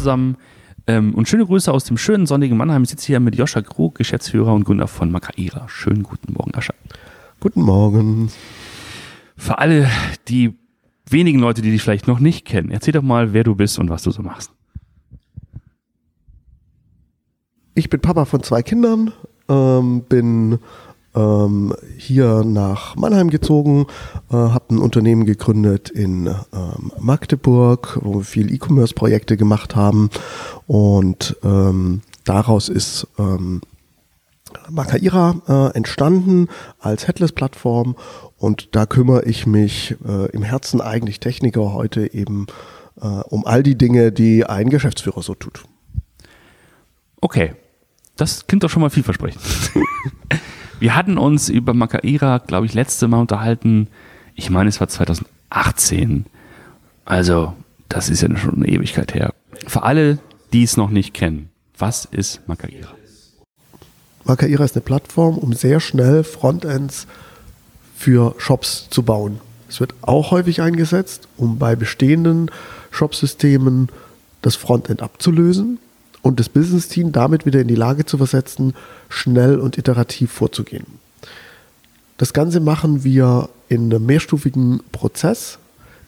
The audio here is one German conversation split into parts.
zusammen ähm, und schöne Grüße aus dem schönen sonnigen Mannheim. Ich sitze hier mit Joscha Krug, Geschäftsführer und Gründer von Makaira. Schönen guten Morgen, Joscha. Guten Morgen. Für alle die wenigen Leute, die dich vielleicht noch nicht kennen, erzähl doch mal, wer du bist und was du so machst. Ich bin Papa von zwei Kindern, ähm, bin ähm, hier nach Mannheim gezogen, äh, habe ein Unternehmen gegründet in ähm, Magdeburg, wo wir viel E-Commerce-Projekte gemacht haben und ähm, daraus ist ähm, Makaira äh, entstanden als Headless-Plattform und da kümmere ich mich äh, im Herzen eigentlich Techniker heute eben äh, um all die Dinge, die ein Geschäftsführer so tut. Okay, das klingt doch schon mal vielversprechend. Wir hatten uns über Makaira, glaube ich, letzte Mal unterhalten. Ich meine, es war 2018. Also, das ist ja schon eine Ewigkeit her. Für alle, die es noch nicht kennen, was ist Makaira? Makaira ist eine Plattform, um sehr schnell Frontends für Shops zu bauen. Es wird auch häufig eingesetzt, um bei bestehenden Shopsystemen das Frontend abzulösen und das Business-Team damit wieder in die Lage zu versetzen, schnell und iterativ vorzugehen. Das Ganze machen wir in einem mehrstufigen Prozess,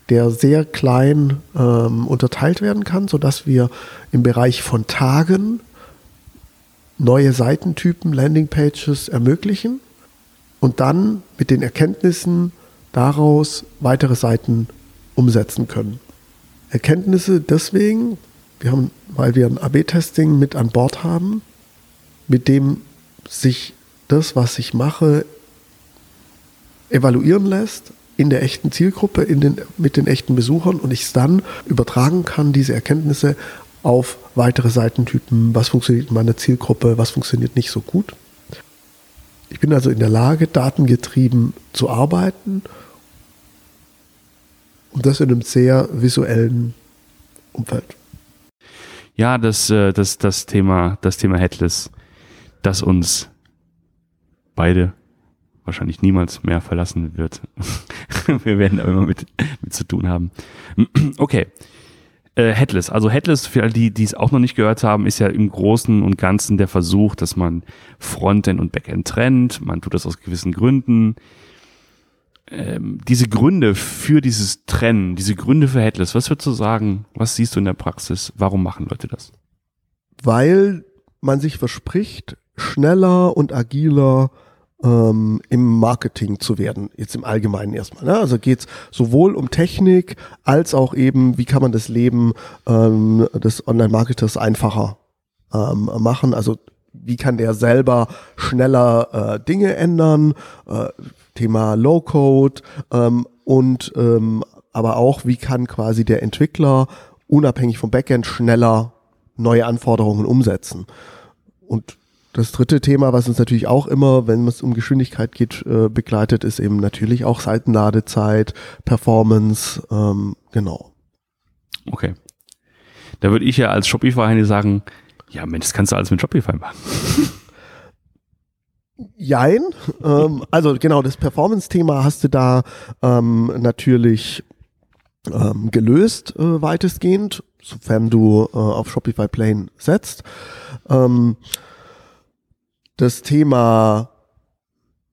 der sehr klein ähm, unterteilt werden kann, sodass wir im Bereich von Tagen neue Seitentypen, Landingpages ermöglichen und dann mit den Erkenntnissen daraus weitere Seiten umsetzen können. Erkenntnisse deswegen, wir haben, weil wir ein AB-Testing mit an Bord haben, mit dem sich das, was ich mache, evaluieren lässt in der echten Zielgruppe, in den, mit den echten Besuchern und ich es dann übertragen kann, diese Erkenntnisse auf weitere Seitentypen, was funktioniert in meiner Zielgruppe, was funktioniert nicht so gut. Ich bin also in der Lage, datengetrieben zu arbeiten und das in einem sehr visuellen Umfeld. Ja, das, äh, das, das Thema, das Thema Headless, das uns beide wahrscheinlich niemals mehr verlassen wird. Wir werden aber immer mit, mit zu tun haben. Okay. Äh, Headless. Also Headless, für alle, die, die es auch noch nicht gehört haben, ist ja im Großen und Ganzen der Versuch, dass man Frontend und Backend trennt. Man tut das aus gewissen Gründen. Ähm, diese Gründe für dieses Trennen, diese Gründe für Headless, was würdest du sagen? Was siehst du in der Praxis? Warum machen Leute das? Weil man sich verspricht, schneller und agiler ähm, im Marketing zu werden, jetzt im Allgemeinen erstmal. Ne? Also geht es sowohl um Technik als auch eben, wie kann man das Leben ähm, des Online-Marketers einfacher ähm, machen. Also wie kann der selber schneller äh, Dinge ändern, äh, Thema Low-Code ähm, und ähm, aber auch, wie kann quasi der Entwickler unabhängig vom Backend schneller neue Anforderungen umsetzen. Und das dritte Thema, was uns natürlich auch immer, wenn es um Geschwindigkeit geht, äh, begleitet, ist eben natürlich auch Seitenladezeit, Performance, ähm, genau. Okay. Da würde ich ja als Shopify sagen, ja Mensch, das kannst du alles mit Shopify machen. Jein. ähm, also genau, das Performance-Thema hast du da ähm, natürlich ähm, gelöst, äh, weitestgehend, sofern du äh, auf Shopify Plane setzt. Ähm, das Thema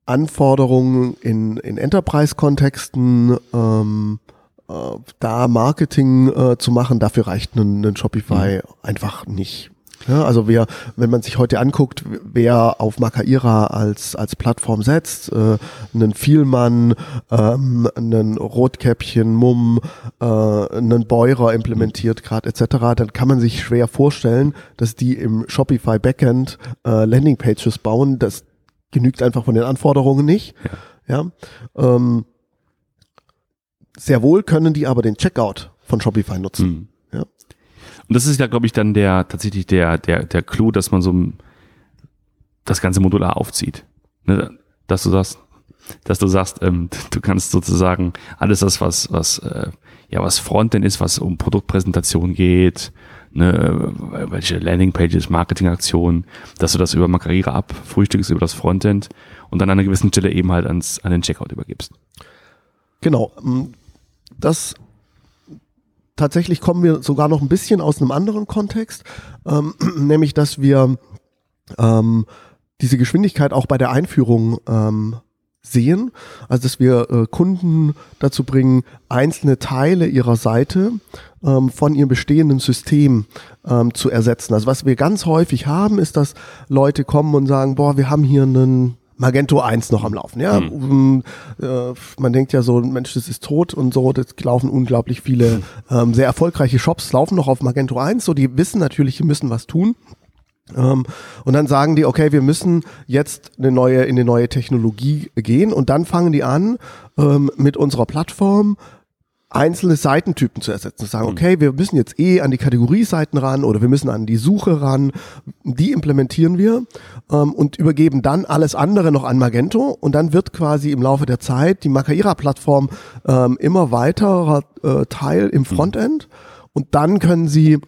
Anforderungen in, in Enterprise-Kontexten, ähm, äh, da Marketing äh, zu machen, dafür reicht ein, ein Shopify mhm. einfach nicht. Ja, also wer, wenn man sich heute anguckt, wer auf Makaira als, als Plattform setzt, äh, einen Vielmann, ähm, einen Rotkäppchen, Mumm, äh, einen Beurer implementiert gerade etc., dann kann man sich schwer vorstellen, dass die im Shopify Backend äh, Landingpages bauen. Das genügt einfach von den Anforderungen nicht. Ja. ja ähm, sehr wohl können die aber den Checkout von Shopify nutzen. Mhm. Und das ist ja, glaube ich, dann der tatsächlich der, der, der Clou, dass man so das ganze modular aufzieht. Ne? Dass du sagst, dass du sagst, ähm, du kannst sozusagen alles das, was, was, äh, ja, was Frontend ist, was um Produktpräsentation geht, ne, welche Landingpages, Marketingaktionen, dass du das über Makarira abfrühstückst über das Frontend und dann an einer gewissen Stelle eben halt ans, an den Checkout übergibst. Genau. Das tatsächlich kommen wir sogar noch ein bisschen aus einem anderen Kontext, ähm, nämlich dass wir ähm, diese Geschwindigkeit auch bei der Einführung ähm, sehen, also dass wir äh, Kunden dazu bringen, einzelne Teile ihrer Seite ähm, von ihrem bestehenden System ähm, zu ersetzen. Also was wir ganz häufig haben, ist, dass Leute kommen und sagen, boah, wir haben hier einen Magento 1 noch am Laufen. Ja, mhm. äh, man denkt ja so, Mensch, das ist tot und so. Das laufen unglaublich viele ähm, sehr erfolgreiche Shops laufen noch auf Magento 1. So, die wissen natürlich, die müssen was tun. Ähm, und dann sagen die, okay, wir müssen jetzt eine neue, in eine neue Technologie gehen und dann fangen die an, ähm, mit unserer Plattform einzelne Seitentypen zu ersetzen. Zu sagen, mhm. okay, wir müssen jetzt eh an die Kategorieseiten ran oder wir müssen an die Suche ran. Die implementieren wir ähm, und übergeben dann alles andere noch an Magento und dann wird quasi im Laufe der Zeit die Makaira-Plattform ähm, immer weiterer äh, Teil im mhm. Frontend und dann können sie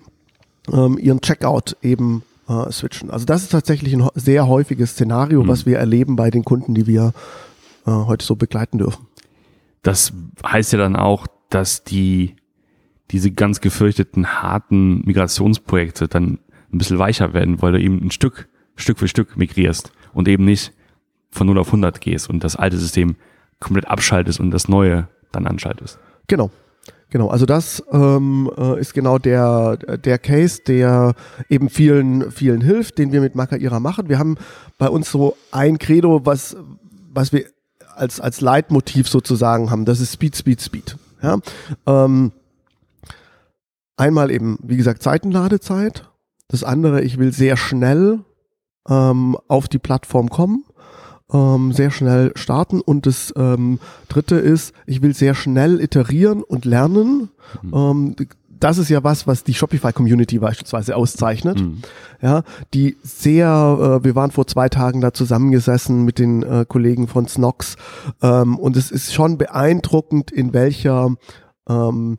ähm, ihren Checkout eben äh, switchen. Also das ist tatsächlich ein sehr häufiges Szenario, mhm. was wir erleben bei den Kunden, die wir äh, heute so begleiten dürfen. Das heißt ja dann auch, dass die diese ganz gefürchteten harten Migrationsprojekte dann ein bisschen weicher werden, weil du eben ein Stück, Stück für Stück migrierst und eben nicht von 0 auf 100 gehst und das alte System komplett abschaltest und das neue dann anschaltest. Genau. Genau, also das ähm, äh, ist genau der, der Case, der eben vielen, vielen hilft, den wir mit Makaira machen. Wir haben bei uns so ein Credo, was, was wir als, als Leitmotiv sozusagen haben. Das ist Speed, Speed, Speed. Ja? Ähm, einmal eben, wie gesagt, Seitenladezeit. Das andere, ich will sehr schnell ähm, auf die Plattform kommen ähm, sehr schnell starten. Und das ähm, dritte ist, ich will sehr schnell iterieren und lernen. Mhm. Ähm, das ist ja was, was die Shopify-Community beispielsweise auszeichnet. Mhm. Ja, die sehr, äh, wir waren vor zwei Tagen da zusammengesessen mit den äh, Kollegen von Snox ähm, und es ist schon beeindruckend, in welcher ähm,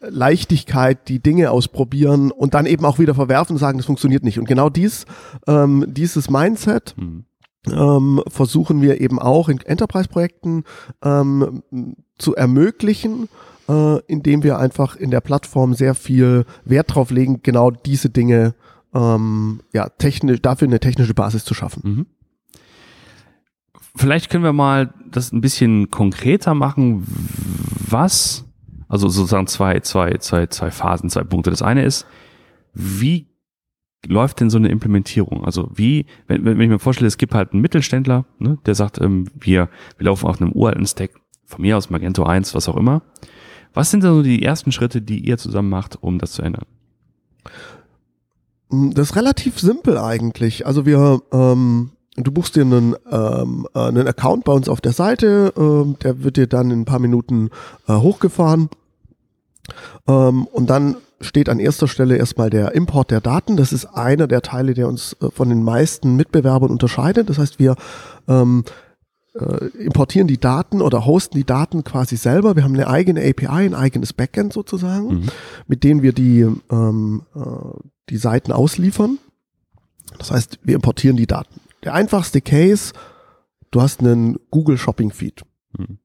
Leichtigkeit die Dinge ausprobieren und dann eben auch wieder verwerfen und sagen, das funktioniert nicht. Und genau dies, ähm, dieses Mindset, mhm ähm, versuchen wir eben auch in Enterprise-Projekten ähm, zu ermöglichen, äh, indem wir einfach in der Plattform sehr viel Wert drauf legen, genau diese Dinge ähm, ja, technisch, dafür eine technische Basis zu schaffen. Mhm. Vielleicht können wir mal das ein bisschen konkreter machen, was, also sozusagen zwei, zwei, zwei, zwei Phasen, zwei Punkte. Das eine ist, wie läuft denn so eine Implementierung? Also wie, wenn, wenn ich mir vorstelle, es gibt halt einen Mittelständler, ne, der sagt, ähm, wir, wir laufen auf einem uralten Stack, von mir aus Magento 1, was auch immer. Was sind denn so die ersten Schritte, die ihr zusammen macht, um das zu ändern? Das ist relativ simpel eigentlich. Also wir, ähm, du buchst dir einen, ähm, einen Account bei uns auf der Seite, ähm, der wird dir dann in ein paar Minuten äh, hochgefahren. Ähm, und dann steht an erster Stelle erstmal der Import der Daten. Das ist einer der Teile, der uns äh, von den meisten Mitbewerbern unterscheidet. Das heißt, wir ähm, äh, importieren die Daten oder hosten die Daten quasi selber. Wir haben eine eigene API, ein eigenes Backend sozusagen, mhm. mit denen wir die, ähm, äh, die Seiten ausliefern. Das heißt, wir importieren die Daten. Der einfachste Case, du hast einen Google Shopping Feed. Mhm.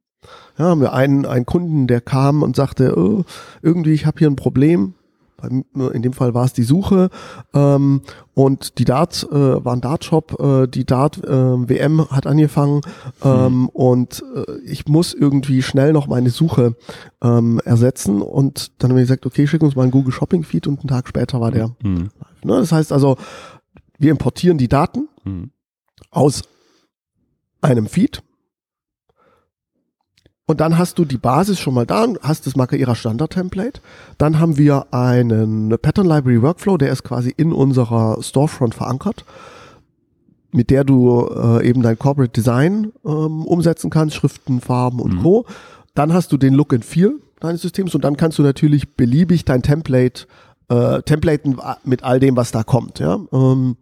Ja, haben wir einen, einen Kunden, der kam und sagte, oh, irgendwie, ich habe hier ein Problem, in dem Fall war es die Suche ähm, und die Dart äh, war ein Dart-Shop, äh, die Dart äh, WM hat angefangen ähm, mhm. und äh, ich muss irgendwie schnell noch meine Suche ähm, ersetzen und dann haben wir gesagt, okay, schick uns mal einen Google Shopping Feed und einen Tag später war der mhm. live. Ne? Das heißt also, wir importieren die Daten mhm. aus einem Feed und dann hast du die Basis schon mal da, hast das Markeira Standard Template. Dann haben wir einen Pattern Library Workflow, der ist quasi in unserer Storefront verankert, mit der du äh, eben dein Corporate Design ähm, umsetzen kannst, Schriften, Farben und mhm. Co. Dann hast du den Look and Feel deines Systems und dann kannst du natürlich beliebig dein Template äh, templaten mit all dem, was da kommt. Ja? Ähm,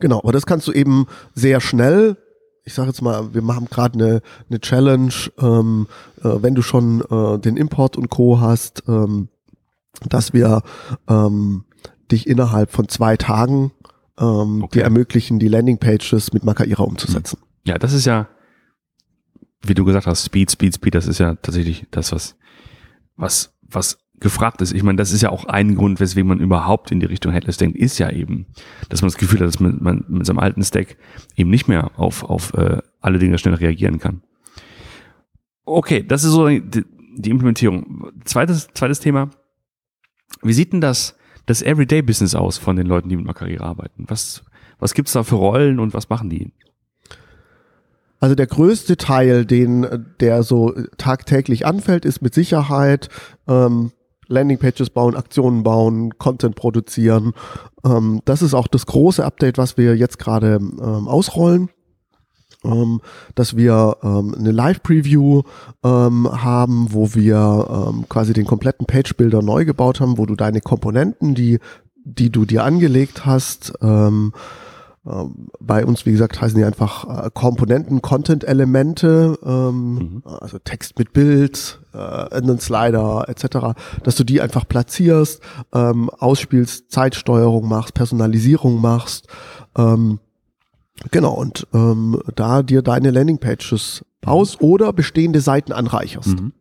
genau, aber das kannst du eben sehr schnell ich sage jetzt mal, wir machen gerade eine, eine Challenge, ähm, äh, wenn du schon äh, den Import und Co. hast, ähm, dass wir ähm, dich innerhalb von zwei Tagen ähm, okay. dir ermöglichen, die Landingpages mit Makaira umzusetzen. Hm. Ja, das ist ja, wie du gesagt hast, Speed, Speed, Speed, das ist ja tatsächlich das, was, was, was gefragt ist. Ich meine, das ist ja auch ein Grund, weswegen man überhaupt in die Richtung Headless denkt, ist ja eben, dass man das Gefühl hat, dass man, man mit seinem alten Stack eben nicht mehr auf, auf äh, alle Dinge schnell reagieren kann. Okay, das ist so die, die Implementierung. Zweites, zweites Thema. Wie sieht denn das, das Everyday-Business aus von den Leuten, die mit Makarira arbeiten? Was, was gibt's da für Rollen und was machen die? Also der größte Teil, den der so tagtäglich anfällt, ist mit Sicherheit ähm, Landingpages bauen, Aktionen bauen, Content produzieren. Ähm, das ist auch das große Update, was wir jetzt gerade ähm, ausrollen. Ähm, dass wir ähm, eine Live-Preview ähm, haben, wo wir ähm, quasi den kompletten Page-Builder neu gebaut haben, wo du deine Komponenten, die, die du dir angelegt hast, ähm, bei uns, wie gesagt, heißen die einfach äh, Komponenten, Content-Elemente, ähm, mhm. also Text mit Bild, äh, einen Slider etc., dass du die einfach platzierst, ähm, ausspielst, Zeitsteuerung machst, Personalisierung machst, ähm, genau, und ähm, da dir deine Landingpages baust oder bestehende Seiten anreicherst. Mhm.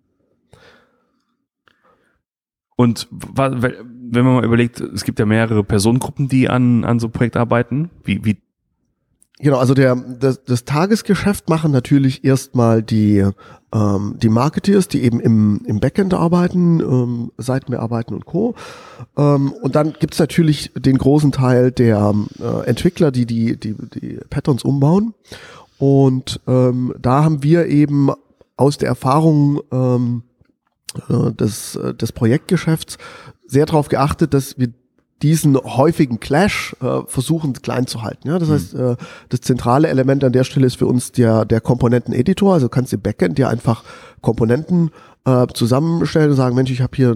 Und wenn man mal überlegt, es gibt ja mehrere Personengruppen, die an, an so Projekt arbeiten. Wie, wie Genau, also der, das, das Tagesgeschäft machen natürlich erstmal die, ähm, die Marketeers, die eben im, im Backend arbeiten, ähm, Seiten bearbeiten und Co. Ähm, und dann gibt's natürlich den großen Teil der äh, Entwickler, die, die die die Patterns umbauen. Und ähm, da haben wir eben aus der Erfahrung ähm, äh, des, äh, des Projektgeschäfts sehr darauf geachtet, dass wir diesen häufigen Clash äh, versuchen klein zu halten. Ja? Das mhm. heißt, äh, das zentrale Element an der Stelle ist für uns der, der Komponenten-Editor. Also du kannst im Backend ja einfach Komponenten äh, zusammenstellen und sagen, Mensch, ich habe hier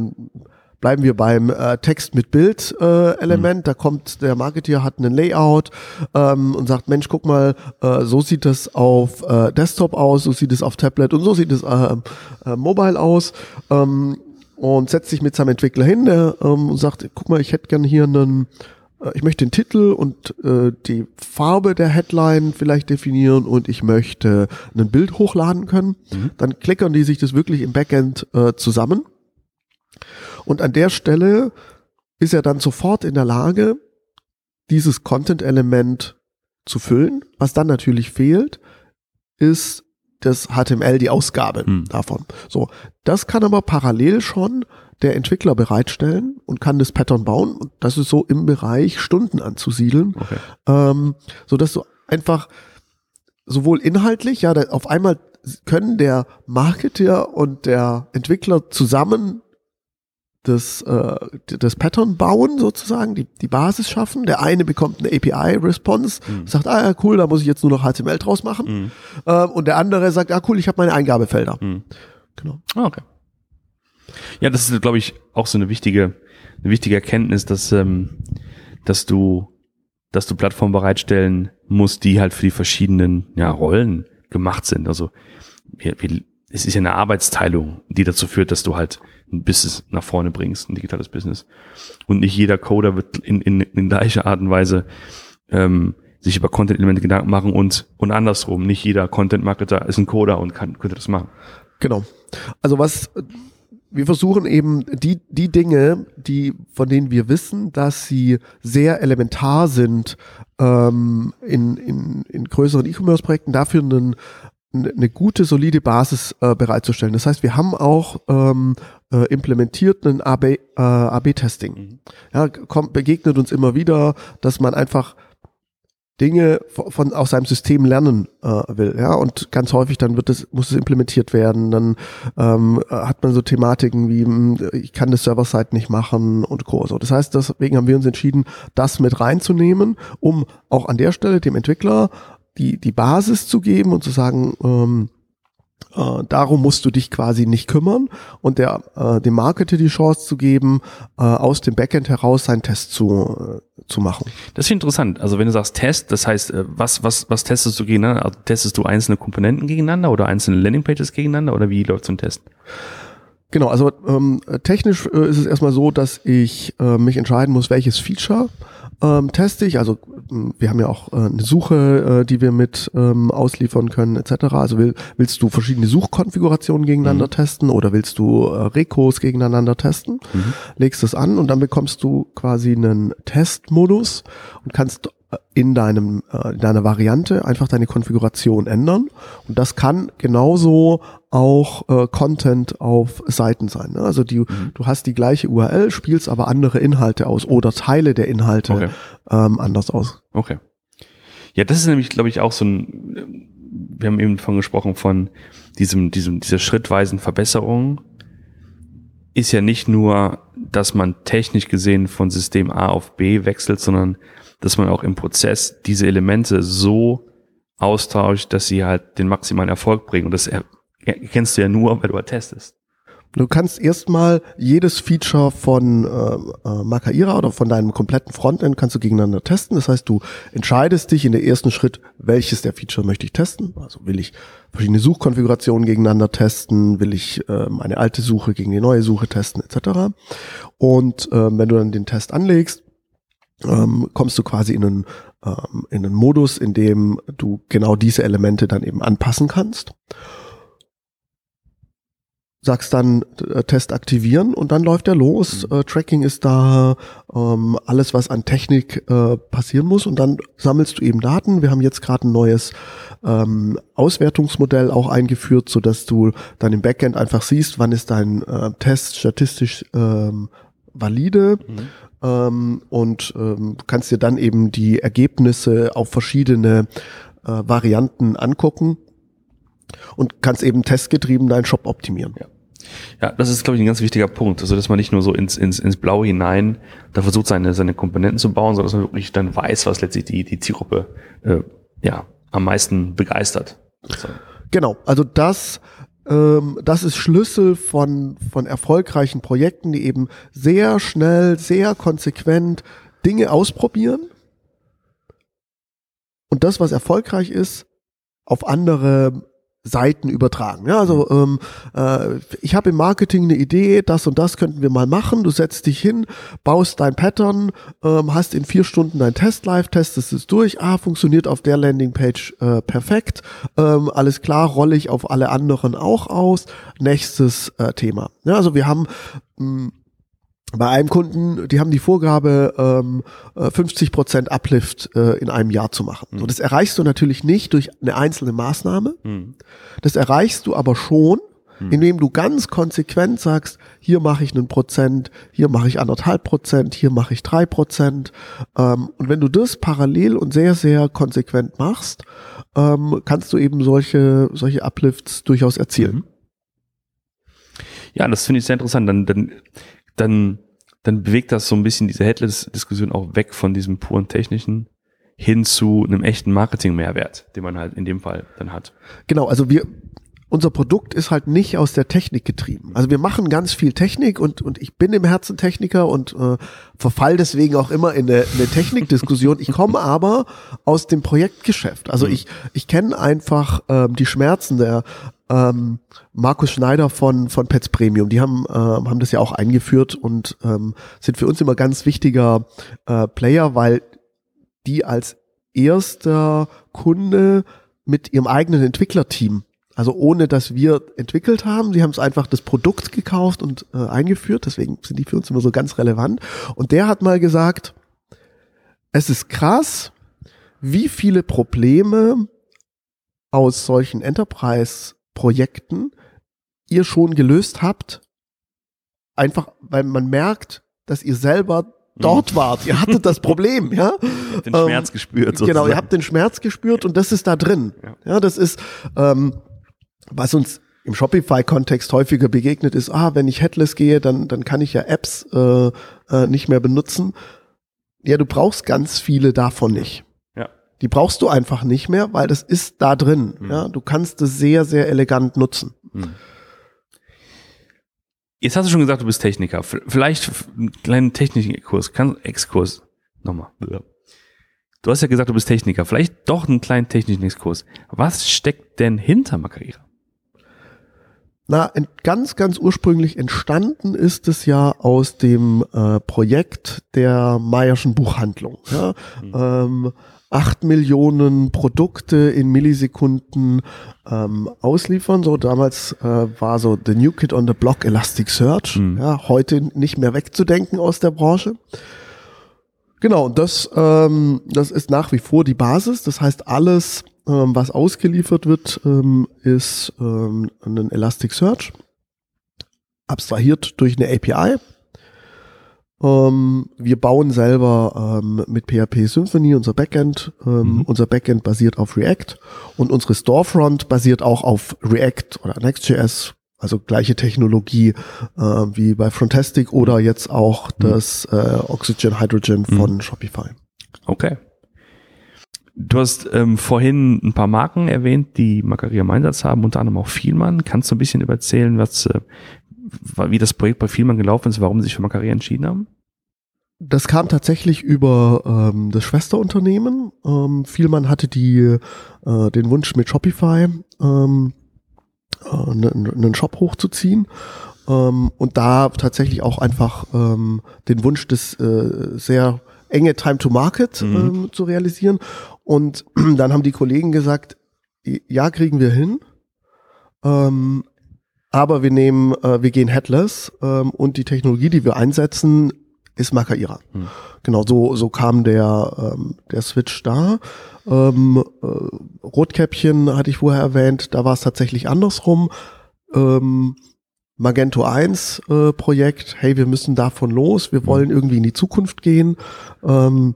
bleiben wir beim äh, Text mit Bild äh, Element. Mhm. Da kommt der Marketeer hat einen Layout ähm, und sagt, Mensch, guck mal, äh, so sieht das auf äh, Desktop aus, so sieht es auf Tablet und so sieht es äh, äh, mobile aus. Ähm, und setzt sich mit seinem Entwickler hin der, ähm, und sagt, guck mal, ich hätte gern hier einen, äh, ich möchte den Titel und äh, die Farbe der Headline vielleicht definieren und ich möchte ein Bild hochladen können. Mhm. Dann klickern die sich das wirklich im Backend äh, zusammen. Und an der Stelle ist er dann sofort in der Lage, dieses Content-Element zu füllen. Was dann natürlich fehlt, ist das HTML, die Ausgabe hm. davon. So, das kann aber parallel schon der Entwickler bereitstellen und kann das Pattern bauen. Und das ist so im Bereich Stunden anzusiedeln, okay. ähm, so dass du einfach sowohl inhaltlich, ja, auf einmal können der Marketer und der Entwickler zusammen das, äh, das Pattern bauen sozusagen, die, die Basis schaffen. Der eine bekommt eine API-Response, mhm. sagt, ah ja, cool, da muss ich jetzt nur noch HTML draus machen. Mhm. Ähm, und der andere sagt, ah cool, ich habe meine Eingabefelder. Mhm. Genau. Ah, okay. Ja, das ist, glaube ich, auch so eine wichtige, eine wichtige Erkenntnis, dass, ähm, dass du, dass du Plattformen bereitstellen musst, die halt für die verschiedenen ja, Rollen gemacht sind. Also wir, wir, es ist ja eine Arbeitsteilung, die dazu führt, dass du halt ein Business nach vorne bringst, ein digitales Business. Und nicht jeder Coder wird in, in, in gleicher Art und Weise ähm, sich über Content-Elemente Gedanken machen und, und andersrum. Nicht jeder Content-Marketer ist ein Coder und kann, könnte das machen. Genau. Also was wir versuchen eben die, die Dinge, die, von denen wir wissen, dass sie sehr elementar sind ähm, in, in, in größeren E-Commerce-Projekten, dafür einen, eine gute, solide Basis äh, bereitzustellen. Das heißt, wir haben auch ähm, äh, implementiert ein AB, äh, AB-Testing. Mhm. Ja, kommt, begegnet uns immer wieder, dass man einfach Dinge von, von aus seinem System lernen äh, will, ja, und ganz häufig dann wird es, muss es implementiert werden, dann ähm, hat man so Thematiken wie, hm, ich kann das Server-Side nicht machen und Co. So. Das heißt, deswegen haben wir uns entschieden, das mit reinzunehmen, um auch an der Stelle dem Entwickler die, die Basis zu geben und zu sagen, ähm, äh, darum musst du dich quasi nicht kümmern und der, äh, dem Marketer die Chance zu geben, äh, aus dem Backend heraus seinen Test zu, äh, zu machen. Das ist interessant. Also wenn du sagst Test, das heißt, äh, was, was, was testest du gegeneinander? Also testest du einzelne Komponenten gegeneinander oder einzelne Landingpages gegeneinander oder wie läuft so ein Test? Genau, also ähm, technisch äh, ist es erstmal so, dass ich äh, mich entscheiden muss, welches Feature ähm, teste ich. Also wir haben ja auch äh, eine Suche, äh, die wir mit ähm, ausliefern können etc. Also will, willst du verschiedene Suchkonfigurationen gegeneinander mhm. testen oder willst du äh, Rekos gegeneinander testen? Mhm. Legst es an und dann bekommst du quasi einen Testmodus und kannst in deinem äh, in deiner Variante einfach deine Konfiguration ändern und das kann genauso auch äh, Content auf Seiten sein. Ne? Also die, mhm. du hast die gleiche URL, spielst aber andere Inhalte aus oder Teile der Inhalte okay. ähm, anders aus. Okay. Ja, das ist nämlich, glaube ich, auch so ein. Wir haben eben von gesprochen von diesem, diesem, dieser schrittweisen Verbesserung. Ist ja nicht nur, dass man technisch gesehen von System A auf B wechselt, sondern dass man auch im Prozess diese Elemente so austauscht, dass sie halt den maximalen Erfolg bringen. Und das erkennst du ja nur, weil du halt testest. Du kannst erstmal jedes Feature von äh, äh, Makaira oder von deinem kompletten Frontend kannst du gegeneinander testen. Das heißt, du entscheidest dich in der ersten Schritt, welches der Feature möchte ich testen. Also will ich verschiedene Suchkonfigurationen gegeneinander testen, will ich äh, meine alte Suche gegen die neue Suche testen, etc. Und äh, wenn du dann den Test anlegst, ähm, kommst du quasi in einen, ähm, in einen Modus, in dem du genau diese Elemente dann eben anpassen kannst. Sagst dann äh, Test aktivieren und dann läuft er los. Mhm. Äh, Tracking ist da, ähm, alles was an Technik äh, passieren muss und dann sammelst du eben Daten. Wir haben jetzt gerade ein neues ähm, Auswertungsmodell auch eingeführt, so dass du dann im Backend einfach siehst, wann ist dein äh, Test statistisch ähm, valide. Mhm ähm, und ähm, kannst dir dann eben die Ergebnisse auf verschiedene äh, Varianten angucken und kannst eben testgetrieben deinen Shop optimieren. Ja. Ja, das ist, glaube ich, ein ganz wichtiger Punkt. Also, dass man nicht nur so ins, ins, ins Blaue hinein da versucht, seine, seine Komponenten zu bauen, sondern dass man wirklich dann weiß, was letztlich die, die Zielgruppe äh, ja, am meisten begeistert. Genau, also das ähm, das ist Schlüssel von, von erfolgreichen Projekten, die eben sehr schnell, sehr konsequent Dinge ausprobieren und das, was erfolgreich ist, auf andere Seiten übertragen. Ja, also mhm. ähm, äh, ich habe im Marketing eine Idee, das und das könnten wir mal machen. Du setzt dich hin, baust dein Pattern, ähm, hast in vier Stunden dein Test live, testest es durch. Ah, funktioniert auf der Landingpage äh, perfekt. Ähm, alles klar, rolle ich auf alle anderen auch aus. Nächstes äh, Thema. Ja, also wir haben mh, hm, bei einem Kunden, die haben die Vorgabe, ähm, 50% äh, Uplift äh, in einem Jahr zu machen. Mhm. So, das erreichst du natürlich nicht durch eine einzelne Maßnahme. Mhm. Das erreichst du aber schon, mhm. indem du ganz konsequent sagst, hier mache ich einen Prozent, hier mache ich anderthalb Prozent, hier mache ich drei Prozent. Ähm, und wenn du das parallel und sehr, sehr konsequent machst, ähm, kannst du eben solche, solche Uplifts durchaus erzielen. Mhm. Ja, das finde ich sehr interessant. Dann, dann, dann dann bewegt das so ein bisschen diese Headless-Diskussion auch weg von diesem puren technischen hin zu einem echten Marketing-Mehrwert, den man halt in dem Fall dann hat. Genau, also wir, unser Produkt ist halt nicht aus der Technik getrieben. Also wir machen ganz viel Technik und, und ich bin im Herzen Techniker und äh, verfall deswegen auch immer in eine, eine Technikdiskussion. Ich komme aber aus dem Projektgeschäft. Also mhm. ich, ich kenne einfach ähm, die Schmerzen der ähm, Markus Schneider von, von Pets Premium. Die haben, äh, haben das ja auch eingeführt und ähm, sind für uns immer ganz wichtiger äh, Player, weil die als erster Kunde mit ihrem eigenen Entwicklerteam also ohne, dass wir entwickelt haben. Sie haben es einfach das Produkt gekauft und äh, eingeführt. Deswegen sind die für uns immer so ganz relevant. Und der hat mal gesagt, es ist krass, wie viele Probleme aus solchen Enterprise Projekten ihr schon gelöst habt, einfach weil man merkt, dass ihr selber dort mhm. wart. Ihr hattet das Problem, ja. Den ähm, Schmerz gespürt. Sozusagen. Genau, ihr habt den Schmerz gespürt und das ist da drin. Ja, ja das ist, ähm, was uns im Shopify-Kontext häufiger begegnet ist, ah, wenn ich headless gehe, dann, dann kann ich ja Apps äh, äh, nicht mehr benutzen. Ja, du brauchst ganz viele davon nicht. Die brauchst du einfach nicht mehr, weil das ist da drin. Mhm. Ja, du kannst es sehr, sehr elegant nutzen. Mhm. Jetzt hast du schon gesagt, du bist Techniker. Vielleicht einen kleinen Technikkurs, Exkurs. Nochmal. Du hast ja gesagt, du bist Techniker. Vielleicht doch einen kleinen technischen Exkurs. Was steckt denn hinter Makarira? Na, ganz, ganz ursprünglich entstanden ist es ja aus dem äh, Projekt der Mayerschen Buchhandlung. Ja? Mhm. Ähm, acht Millionen Produkte in Millisekunden ähm, ausliefern. So damals äh, war so the new kid on the block Elasticsearch. Mhm. Ja, heute nicht mehr wegzudenken aus der Branche. Genau, das, ähm, das ist nach wie vor die Basis. Das heißt, alles ähm, was ausgeliefert wird, ähm, ist ähm, ein Elasticsearch, abstrahiert durch eine API. Ähm, wir bauen selber ähm, mit PHP Symfony unser Backend. Ähm, mhm. Unser Backend basiert auf React und unsere Storefront basiert auch auf React oder Next.js, also gleiche Technologie äh, wie bei Frontastic oder jetzt auch mhm. das äh, Oxygen Hydrogen von mhm. Shopify. Okay. Du hast ähm, vorhin ein paar Marken erwähnt, die Macaria im Einsatz haben, unter anderem auch Vielmann. Kannst du ein bisschen erzählen, was, äh, wie das Projekt bei Vielmann gelaufen ist, warum sie sich für Macaria entschieden haben? Das kam tatsächlich über ähm, das Schwesterunternehmen. Ähm, Vielmann hatte die, äh, den Wunsch mit Shopify ähm, äh, einen Shop hochzuziehen ähm, und da tatsächlich auch einfach ähm, den Wunsch des äh, sehr enge Time to Market mhm. ähm, zu realisieren. Und dann haben die Kollegen gesagt, ja, kriegen wir hin. Ähm, aber wir nehmen, äh, wir gehen headless ähm, und die Technologie, die wir einsetzen, ist Makaira. Hm. Genau, so, so kam der, ähm, der Switch da. Ähm, äh, Rotkäppchen hatte ich vorher erwähnt, da war es tatsächlich andersrum. Ähm, Magento 1 äh, Projekt, hey, wir müssen davon los, wir hm. wollen irgendwie in die Zukunft gehen. Ähm,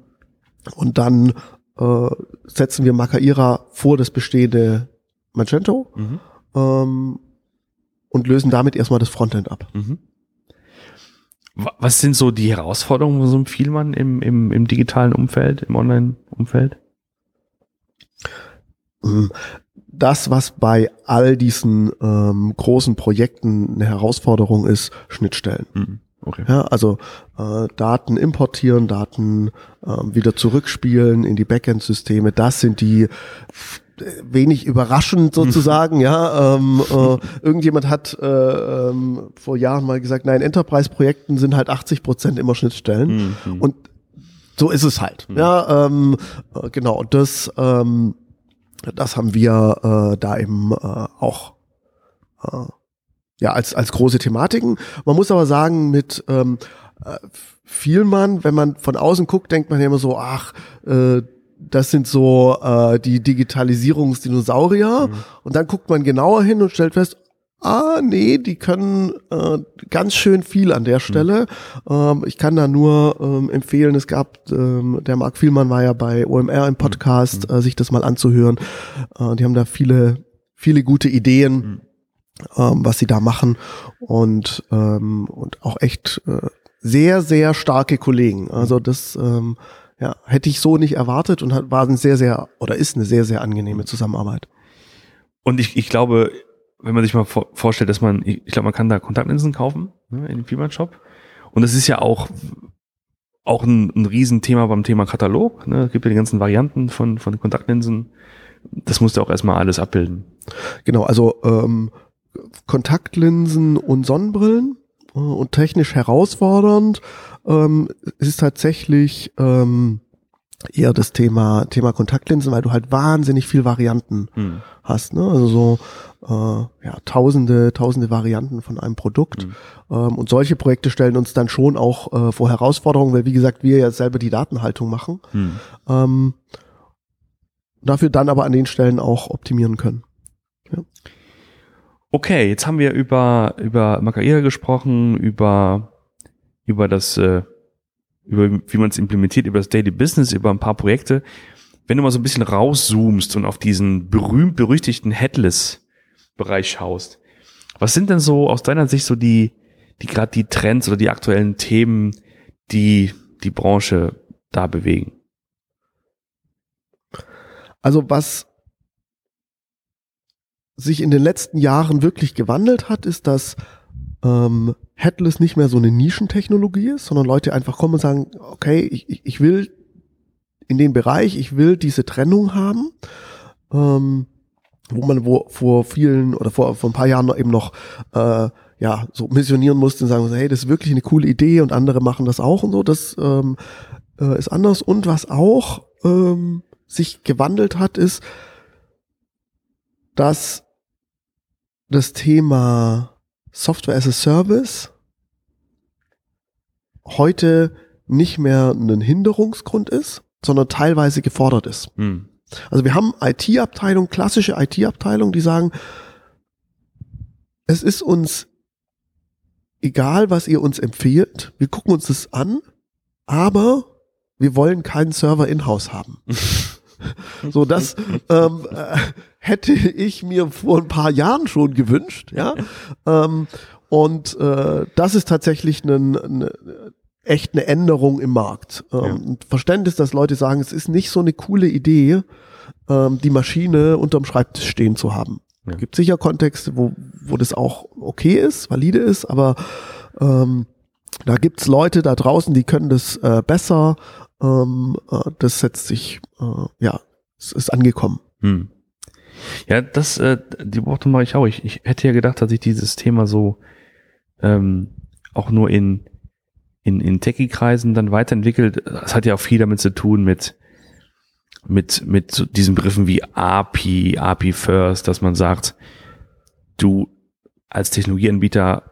und dann äh, setzen wir Makaira vor das bestehende Magento mhm. ähm, und lösen damit erstmal das Frontend ab. Mhm. Was sind so die Herausforderungen so viel man im, im, im digitalen Umfeld, im Online-Umfeld? Mhm. Das, was bei all diesen ähm, großen Projekten eine Herausforderung ist, Schnittstellen. Mhm. Okay. Ja, also äh, Daten importieren, Daten äh, wieder zurückspielen in die Backend-Systeme, das sind die wenig überraschend sozusagen, ja. Ähm, äh, irgendjemand hat äh, ähm, vor Jahren mal gesagt, nein, Enterprise-Projekten sind halt 80 Prozent immer Schnittstellen. Mhm. Und so ist es halt. Mhm. Ja, ähm, äh, genau. Und das, ähm, das haben wir äh, da eben äh, auch äh, ja, als, als große Thematiken. Man muss aber sagen, mit ähm, äh, Vielmann, wenn man von außen guckt, denkt man ja immer so, ach, äh, das sind so äh, die Digitalisierungsdinosaurier. Mhm. Und dann guckt man genauer hin und stellt fest, ah, nee, die können äh, ganz schön viel an der mhm. Stelle. Mhm. Ähm, ich kann da nur ähm, empfehlen, es gab, ähm, der Marc Vielmann war ja bei OMR im Podcast, mhm. äh, sich das mal anzuhören. Äh, die haben da viele, viele gute Ideen. Ähm, was sie da machen und, ähm, und auch echt äh, sehr, sehr starke Kollegen. Also das ähm, ja, hätte ich so nicht erwartet und hat, war ein sehr, sehr oder ist eine sehr, sehr angenehme Zusammenarbeit. Und ich, ich glaube, wenn man sich mal vor, vorstellt, dass man, ich, ich glaube, man kann da Kontaktlinsen kaufen ne, in dem Firmenshop. Und das ist ja auch auch ein, ein Riesenthema beim Thema Katalog. Ne? Es gibt ja die ganzen Varianten von, von Kontaktlinsen. Das musst du auch erstmal alles abbilden. Genau, also ähm, Kontaktlinsen und Sonnenbrillen äh, und technisch herausfordernd ähm, ist tatsächlich ähm, eher das Thema Thema Kontaktlinsen, weil du halt wahnsinnig viel Varianten hm. hast, ne? Also so äh, ja tausende tausende Varianten von einem Produkt hm. ähm, und solche Projekte stellen uns dann schon auch äh, vor Herausforderungen, weil wie gesagt wir ja selber die Datenhaltung machen. Hm. Ähm, dafür dann aber an den Stellen auch optimieren können. Ja. Okay, jetzt haben wir über, über Macaira gesprochen, über, über das, äh, über wie man es implementiert, über das Daily Business, über ein paar Projekte. Wenn du mal so ein bisschen rauszoomst und auf diesen berühmt-berüchtigten Headless-Bereich schaust, was sind denn so aus deiner Sicht so die, die gerade die Trends oder die aktuellen Themen, die die Branche da bewegen? Also was sich in den letzten Jahren wirklich gewandelt hat, ist, dass ähm, Headless nicht mehr so eine Nischentechnologie ist, sondern Leute einfach kommen und sagen, okay, ich, ich will in den Bereich, ich will diese Trennung haben. Ähm, wo man wo vor vielen oder vor, vor ein paar Jahren eben noch äh, ja so missionieren musste und sagen, hey, das ist wirklich eine coole Idee und andere machen das auch und so. Das ähm, äh, ist anders. Und was auch ähm, sich gewandelt hat, ist, dass das Thema Software as a Service heute nicht mehr ein Hinderungsgrund ist, sondern teilweise gefordert ist. Hm. Also wir haben IT-Abteilungen, klassische IT-Abteilungen, die sagen, es ist uns egal, was ihr uns empfiehlt, wir gucken uns das an, aber wir wollen keinen Server in-house haben. so, das ähm, äh, hätte ich mir vor ein paar Jahren schon gewünscht, ja. ähm, und äh, das ist tatsächlich ein, ein, echt eine Änderung im Markt. Ähm, ja. Verständnis, dass Leute sagen, es ist nicht so eine coole Idee, ähm, die Maschine unterm Schreibtisch stehen zu haben. Ja. Gibt sicher Kontexte, wo, wo das auch okay ist, valide ist, aber ähm, da gibt's Leute da draußen, die können das äh, besser. Ähm, äh, das setzt sich, äh, ja, es ist angekommen. Hm. Ja, das, äh, die Worte mache ich auch. Ich, ich hätte ja gedacht, dass ich dieses Thema so ähm, auch nur in, in, in Techie-Kreisen dann weiterentwickelt. Das hat ja auch viel damit zu tun mit, mit, mit diesen Begriffen wie API, API First, dass man sagt, du als Technologieanbieter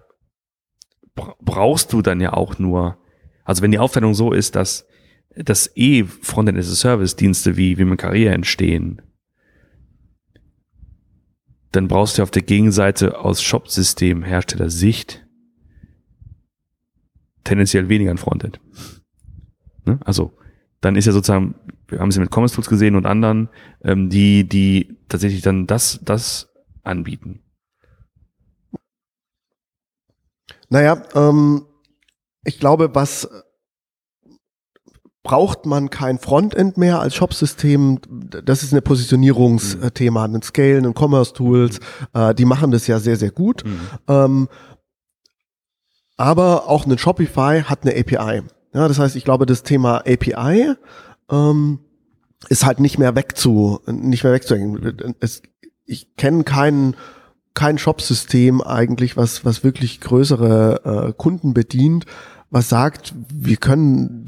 brauchst du dann ja auch nur, also wenn die Aufteilung so ist, dass dass eh Frontend as a Service Dienste wie, wie mit Karriere entstehen, dann brauchst du auf der Gegenseite aus Shop-System Hersteller Sicht tendenziell weniger ein Frontend. Ne? Also dann ist ja sozusagen, wir haben es ja mit Commerce Tools gesehen und anderen, ähm, die, die tatsächlich dann das, das anbieten. Naja, ähm, ich glaube, was braucht man kein Frontend mehr als Shopsystem. Das ist eine Positionierungsthema, ein Scale, ein Commerce Tools, äh, die machen das ja sehr, sehr gut. Mhm. Ähm, aber auch ein Shopify hat eine API. Ja, das heißt, ich glaube, das Thema API ähm, ist halt nicht mehr wegzu, nicht mehr wegzuhängen. Es, ich kenne keinen kein Shopsystem eigentlich, was was wirklich größere äh, Kunden bedient, was sagt, wir können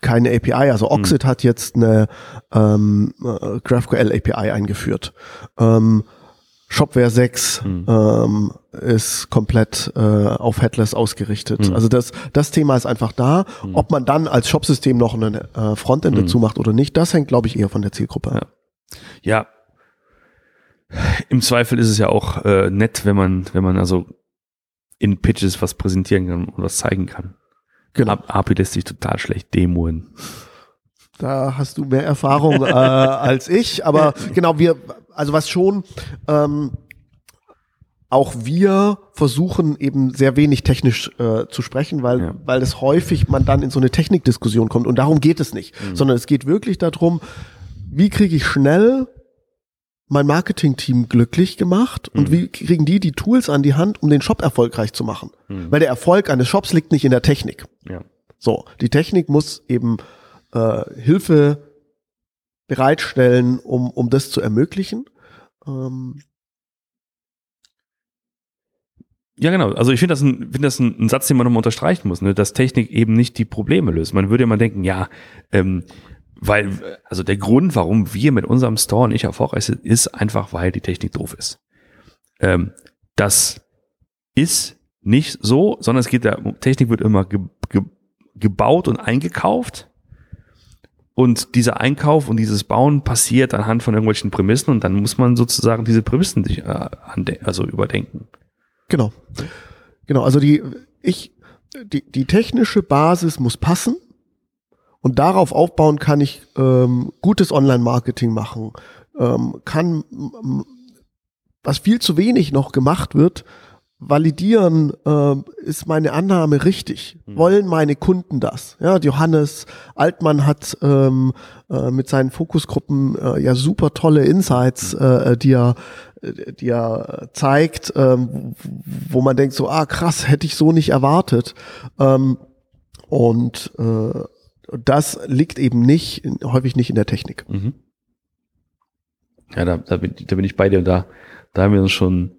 keine API. Also Oxid mhm. hat jetzt eine ähm, äh, GraphQL API eingeführt. Ähm, Shopware 6 mhm. ähm, ist komplett äh, auf Headless ausgerichtet. Mhm. Also das, das Thema ist einfach da. Mhm. Ob man dann als Shopsystem noch ein äh, Frontend mhm. dazu macht oder nicht, das hängt, glaube ich, eher von der Zielgruppe ab. Ja. ja. Im Zweifel ist es ja auch äh, nett, wenn man, wenn man also in Pitches was präsentieren kann und was zeigen kann. Genau. API lässt sich total schlecht demoen. Da hast du mehr Erfahrung äh, als ich, aber genau, wir, also was schon, ähm, auch wir versuchen eben sehr wenig technisch äh, zu sprechen, weil, ja. weil es häufig man dann in so eine Technikdiskussion kommt und darum geht es nicht, mhm. sondern es geht wirklich darum, wie kriege ich schnell mein Marketing-Team glücklich gemacht und mhm. wie kriegen die die Tools an die Hand, um den Shop erfolgreich zu machen? Mhm. Weil der Erfolg eines Shops liegt nicht in der Technik. Ja. So, die Technik muss eben äh, Hilfe bereitstellen, um, um das zu ermöglichen. Ähm, ja, genau. Also ich finde das, ein, finde das ein, ein Satz, den man nochmal unterstreichen muss, ne? dass Technik eben nicht die Probleme löst. Man würde ja mal denken, ja, ähm, weil, also der Grund, warum wir mit unserem Store nicht erfolgreich sind, ist einfach, weil die Technik doof ist. Ähm, das ist nicht so, sondern es geht da, Technik wird immer ge, ge, gebaut und eingekauft. Und dieser Einkauf und dieses Bauen passiert anhand von irgendwelchen Prämissen und dann muss man sozusagen diese Prämissen sich äh, also überdenken. Genau. Genau, also die, ich, die, die technische Basis muss passen und darauf aufbauen kann ich ähm, gutes Online-Marketing machen. Ähm, kann, was viel zu wenig noch gemacht wird, validieren, äh, ist meine Annahme richtig? Mhm. Wollen meine Kunden das? Ja, Johannes Altmann hat ähm, äh, mit seinen Fokusgruppen äh, ja super tolle Insights, mhm. äh, die er die er zeigt, ähm, wo man denkt so, ah krass, hätte ich so nicht erwartet. Ähm, und äh, das liegt eben nicht, häufig nicht in der Technik. Mhm. Ja, da, da, bin, da bin ich bei dir. Da, da haben wir uns schon,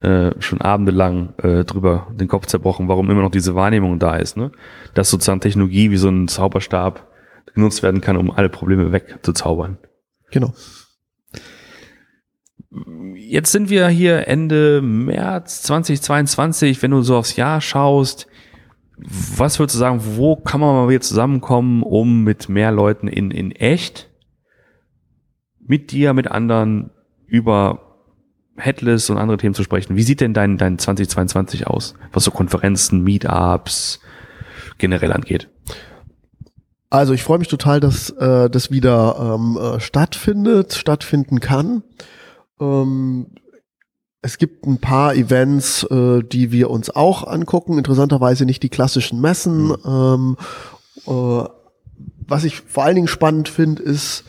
äh, schon abendelang äh, drüber den Kopf zerbrochen, warum immer noch diese Wahrnehmung da ist. Ne? Dass sozusagen Technologie wie so ein Zauberstab genutzt werden kann, um alle Probleme wegzuzaubern. Genau. Jetzt sind wir hier Ende März 2022. Wenn du so aufs Jahr schaust, was würdest du sagen, wo kann man mal wieder zusammenkommen, um mit mehr Leuten in, in echt, mit dir, mit anderen über Headless und andere Themen zu sprechen? Wie sieht denn dein, dein 2022 aus, was so Konferenzen, Meetups generell angeht? Also ich freue mich total, dass äh, das wieder ähm, äh, stattfindet, stattfinden kann. Ähm, es gibt ein paar Events, äh, die wir uns auch angucken. Interessanterweise nicht die klassischen Messen. Ähm, äh, was ich vor allen Dingen spannend finde, ist,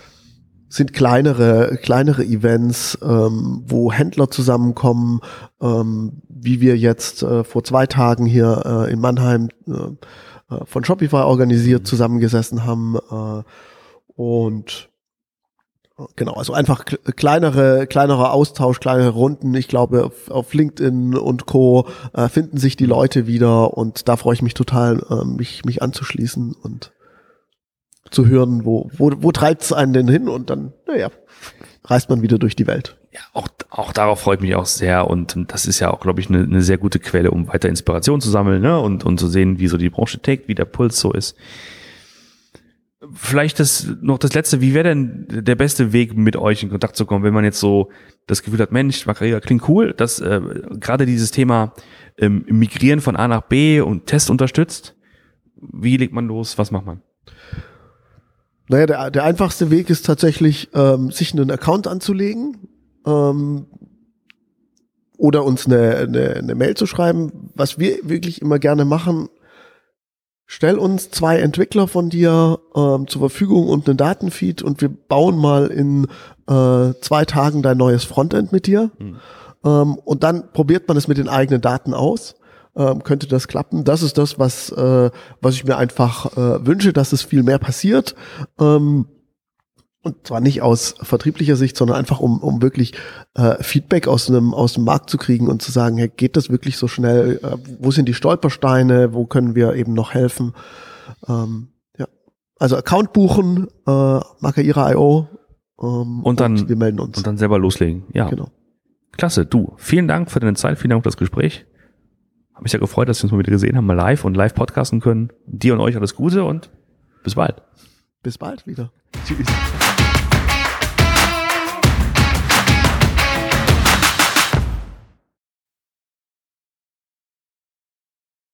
sind kleinere, kleinere Events, ähm, wo Händler zusammenkommen, ähm, wie wir jetzt äh, vor zwei Tagen hier äh, in Mannheim äh, äh von Shopify organisiert zusammengesessen haben. Äh, und Genau, also einfach kleinere, kleinerer Austausch, kleinere Runden. Ich glaube, auf, auf LinkedIn und Co. Äh, finden sich die Leute wieder und da freue ich mich total, äh, mich, mich anzuschließen und zu hören, wo, wo, wo treibt es einen denn hin und dann, naja, reist man wieder durch die Welt. Ja, auch, auch darauf freue ich mich auch sehr und das ist ja auch, glaube ich, eine, eine sehr gute Quelle, um weiter Inspiration zu sammeln ne? und, und zu sehen, wie so die Branche tickt, wie der Puls so ist vielleicht das noch das letzte, wie wäre denn der beste Weg, mit euch in Kontakt zu kommen, wenn man jetzt so das Gefühl hat, Mensch, Macarena klingt cool, dass äh, gerade dieses Thema ähm, Migrieren von A nach B und Test unterstützt. Wie legt man los? Was macht man? Naja, der, der einfachste Weg ist tatsächlich, ähm, sich einen Account anzulegen ähm, oder uns eine, eine, eine Mail zu schreiben. Was wir wirklich immer gerne machen, stell uns zwei Entwickler von dir ähm, zur Verfügung und einen Datenfeed und wir bauen mal in äh, zwei Tagen dein neues Frontend mit dir. Mhm. Ähm, und dann probiert man es mit den eigenen Daten aus. Ähm, könnte das klappen? Das ist das, was, äh, was ich mir einfach äh, wünsche, dass es viel mehr passiert. Ähm, und zwar nicht aus vertrieblicher Sicht, sondern einfach um, um wirklich äh, Feedback aus einem aus dem Markt zu kriegen und zu sagen, hey, geht das wirklich so schnell? Äh, wo sind die Stolpersteine? Wo können wir eben noch helfen? Ähm, ja, also Account buchen, äh, Markaira.io ähm, und dann und wir melden uns und dann selber loslegen. Ja, genau. Klasse. Du, vielen Dank für deine Zeit, vielen Dank für das Gespräch. Habe mich sehr gefreut, dass wir uns mal wieder gesehen haben, mal live und live podcasten können. Dir und euch alles Gute und bis bald. Bis bald wieder. Tschüss.